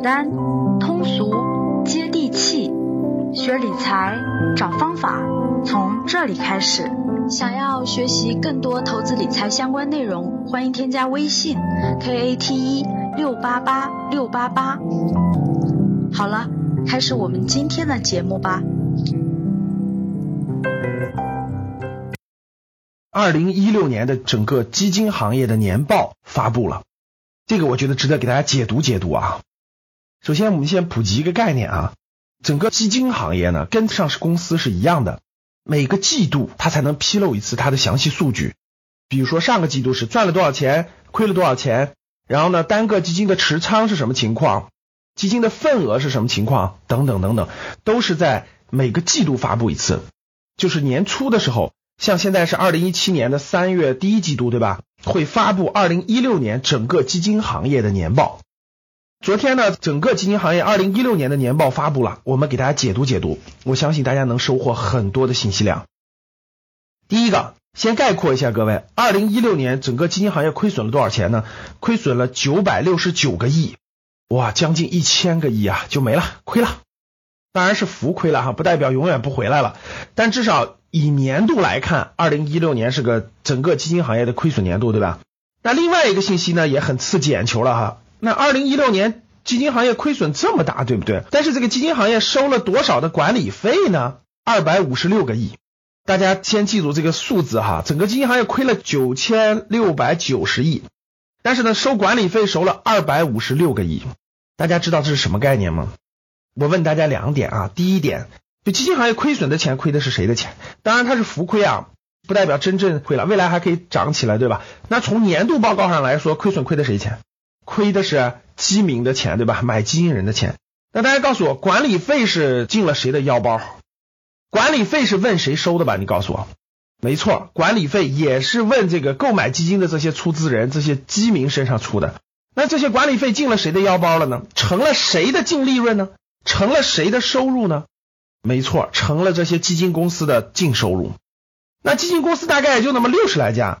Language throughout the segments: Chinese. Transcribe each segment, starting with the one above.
简单、通俗、接地气，学理财找方法，从这里开始。想要学习更多投资理财相关内容，欢迎添加微信 k a t 一六八八六八八。好了，开始我们今天的节目吧。二零一六年的整个基金行业的年报发布了，这个我觉得值得给大家解读解读啊。首先，我们先普及一个概念啊，整个基金行业呢，跟上市公司是一样的。每个季度它才能披露一次它的详细数据，比如说上个季度是赚了多少钱，亏了多少钱，然后呢单个基金的持仓是什么情况，基金的份额是什么情况，等等等等，都是在每个季度发布一次。就是年初的时候，像现在是二零一七年的三月第一季度，对吧？会发布二零一六年整个基金行业的年报。昨天呢，整个基金行业二零一六年的年报发布了，我们给大家解读解读，我相信大家能收获很多的信息量。第一个，先概括一下各位，二零一六年整个基金行业亏损了多少钱呢？亏损了九百六十九个亿，哇，将近一千个亿啊，就没了，亏了。当然是浮亏了哈，不代表永远不回来了，但至少以年度来看，二零一六年是个整个基金行业的亏损年度，对吧？那另外一个信息呢，也很刺激眼球了哈。那二零一六年基金行业亏损这么大，对不对？但是这个基金行业收了多少的管理费呢？二百五十六个亿。大家先记住这个数字哈，整个基金行业亏了九千六百九十亿，但是呢，收管理费收了二百五十六个亿。大家知道这是什么概念吗？我问大家两点啊，第一点，就基金行业亏损的钱亏的是谁的钱？当然它是浮亏啊，不代表真正亏了，未来还可以涨起来，对吧？那从年度报告上来说，亏损亏的谁钱？亏的是基民的钱，对吧？买基金人的钱。那大家告诉我，管理费是进了谁的腰包？管理费是问谁收的吧？你告诉我。没错，管理费也是问这个购买基金的这些出资人、这些基民身上出的。那这些管理费进了谁的腰包了呢？成了谁的净利润呢？成了谁的收入呢？没错，成了这些基金公司的净收入。那基金公司大概也就那么六十来家。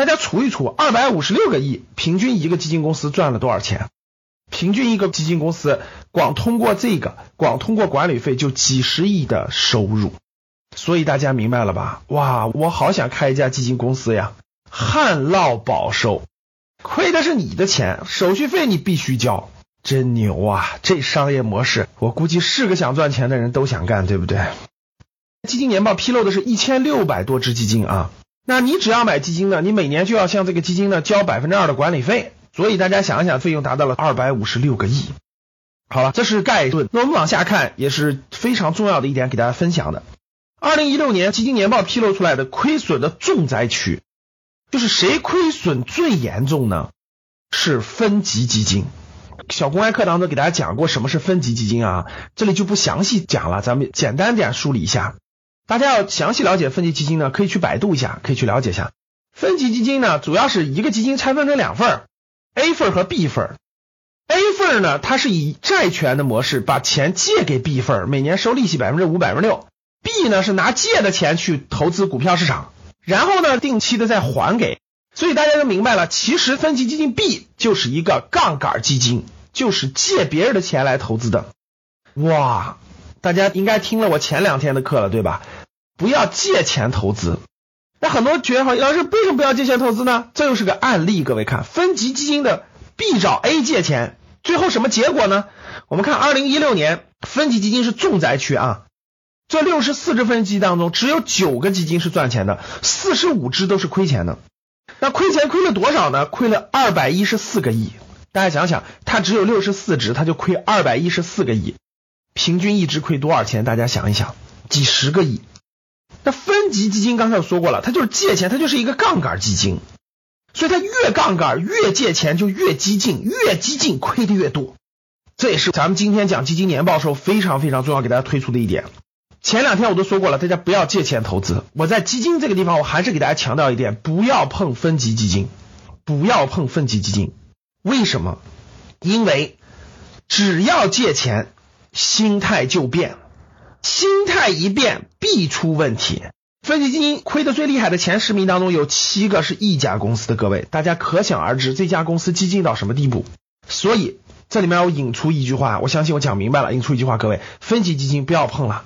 大家除一除，二百五十六个亿，平均一个基金公司赚了多少钱？平均一个基金公司光通过这个，光通过管理费就几十亿的收入。所以大家明白了吧？哇，我好想开一家基金公司呀！旱涝保收，亏的是你的钱，手续费你必须交，真牛啊！这商业模式，我估计是个想赚钱的人都想干，对不对？基金年报披露的是一千六百多只基金啊。那你只要买基金呢，你每年就要向这个基金呢交百分之二的管理费，所以大家想一想，费用达到了二百五十六个亿。好了，这是概论。那我们往下看，也是非常重要的一点，给大家分享的。二零一六年基金年报披露出来的亏损的重灾区，就是谁亏损最严重呢？是分级基金。小公开课当中给大家讲过什么是分级基金啊，这里就不详细讲了，咱们简单点梳理一下。大家要详细了解分级基金呢，可以去百度一下，可以去了解一下。分级基金呢，主要是一个基金拆分成两份，A 份和 B 份。A 份呢，它是以债权的模式把钱借给 B 份，每年收利息百分之五、百分之六。B 呢是拿借的钱去投资股票市场，然后呢定期的再还给。所以大家就明白了，其实分级基金 B 就是一个杠杆基金，就是借别人的钱来投资的。哇，大家应该听了我前两天的课了，对吧？不要借钱投资，那很多觉得好，老师为什么不要借钱投资呢？这又是个案例，各位看，分级基金的 B 找 A 借钱，最后什么结果呢？我们看二零一六年分级基金是重灾区啊，这六十四只分级当中，只有九个基金是赚钱的，四十五只都是亏钱的。那亏钱亏了多少呢？亏了二百一十四个亿。大家想想，它只有六十四只，它就亏二百一十四个亿，平均一只亏多少钱？大家想一想，几十个亿。那分级基金刚才我说过了，它就是借钱，它就是一个杠杆基金，所以它越杠杆越借钱就越激进，越激进亏的越多。这也是咱们今天讲基金年报时候非常非常重要给大家推出的一点。前两天我都说过了，大家不要借钱投资。我在基金这个地方，我还是给大家强调一点，不要碰分级基金，不要碰分级基金。为什么？因为只要借钱，心态就变。心态一变，必出问题。分级基金亏的最厉害的前十名当中，有七个是一家公司的，各位大家可想而知这家公司激进到什么地步。所以这里面我引出一句话，我相信我讲明白了。引出一句话，各位，分级基金不要碰了，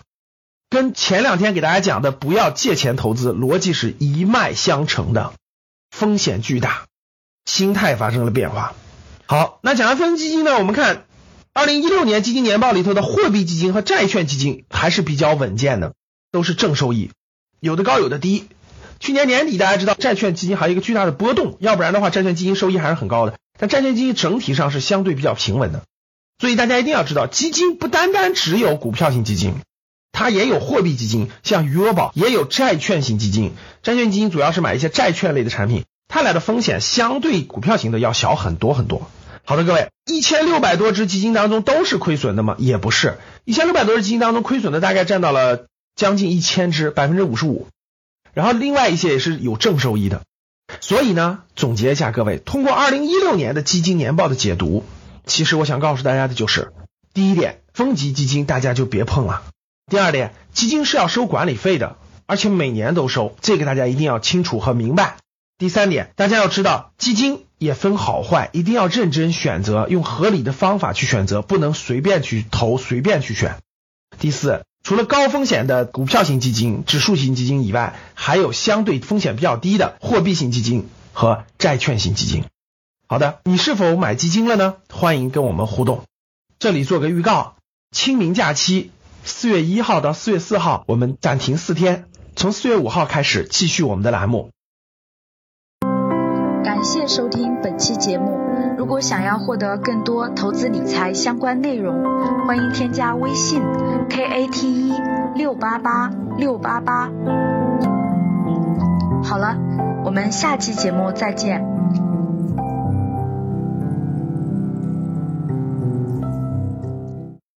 跟前两天给大家讲的不要借钱投资逻辑是一脉相承的，风险巨大，心态发生了变化。好，那讲完分级基金呢，我们看二零一六年基金年报里头的货币基金和债券基金还是比较稳健的，都是正收益，有的高有的低。去年年底大家知道债券基金还有一个巨大的波动，要不然的话债券基金收益还是很高的。但债券基金整体上是相对比较平稳的，所以大家一定要知道，基金不单单只有股票型基金，它也有货币基金，像余额宝也有债券型基金。债券基金主要是买一些债券类的产品，它俩的风险相对股票型的要小很多很多。好的，各位，一千六百多只基金当中都是亏损的吗？也不是，一千六百多只基金当中亏损的大概占到了将近一千只，百分之五十五。然后另外一些也是有正收益的。所以呢，总结一下，各位，通过二零一六年的基金年报的解读，其实我想告诉大家的就是：第一点，分级基金大家就别碰了；第二点，基金是要收管理费的，而且每年都收，这个大家一定要清楚和明白；第三点，大家要知道，基金也分好坏，一定要认真选择，用合理的方法去选择，不能随便去投，随便去选；第四。除了高风险的股票型基金、指数型基金以外，还有相对风险比较低的货币型基金和债券型基金。好的，你是否买基金了呢？欢迎跟我们互动。这里做个预告：清明假期四月一号到四月四号，我们暂停四天，从四月五号开始继续我们的栏目。感谢收听本期节目。如果想要获得更多投资理财相关内容，欢迎添加微信 k a t e 六八八六八八。好了，我们下期节目再见。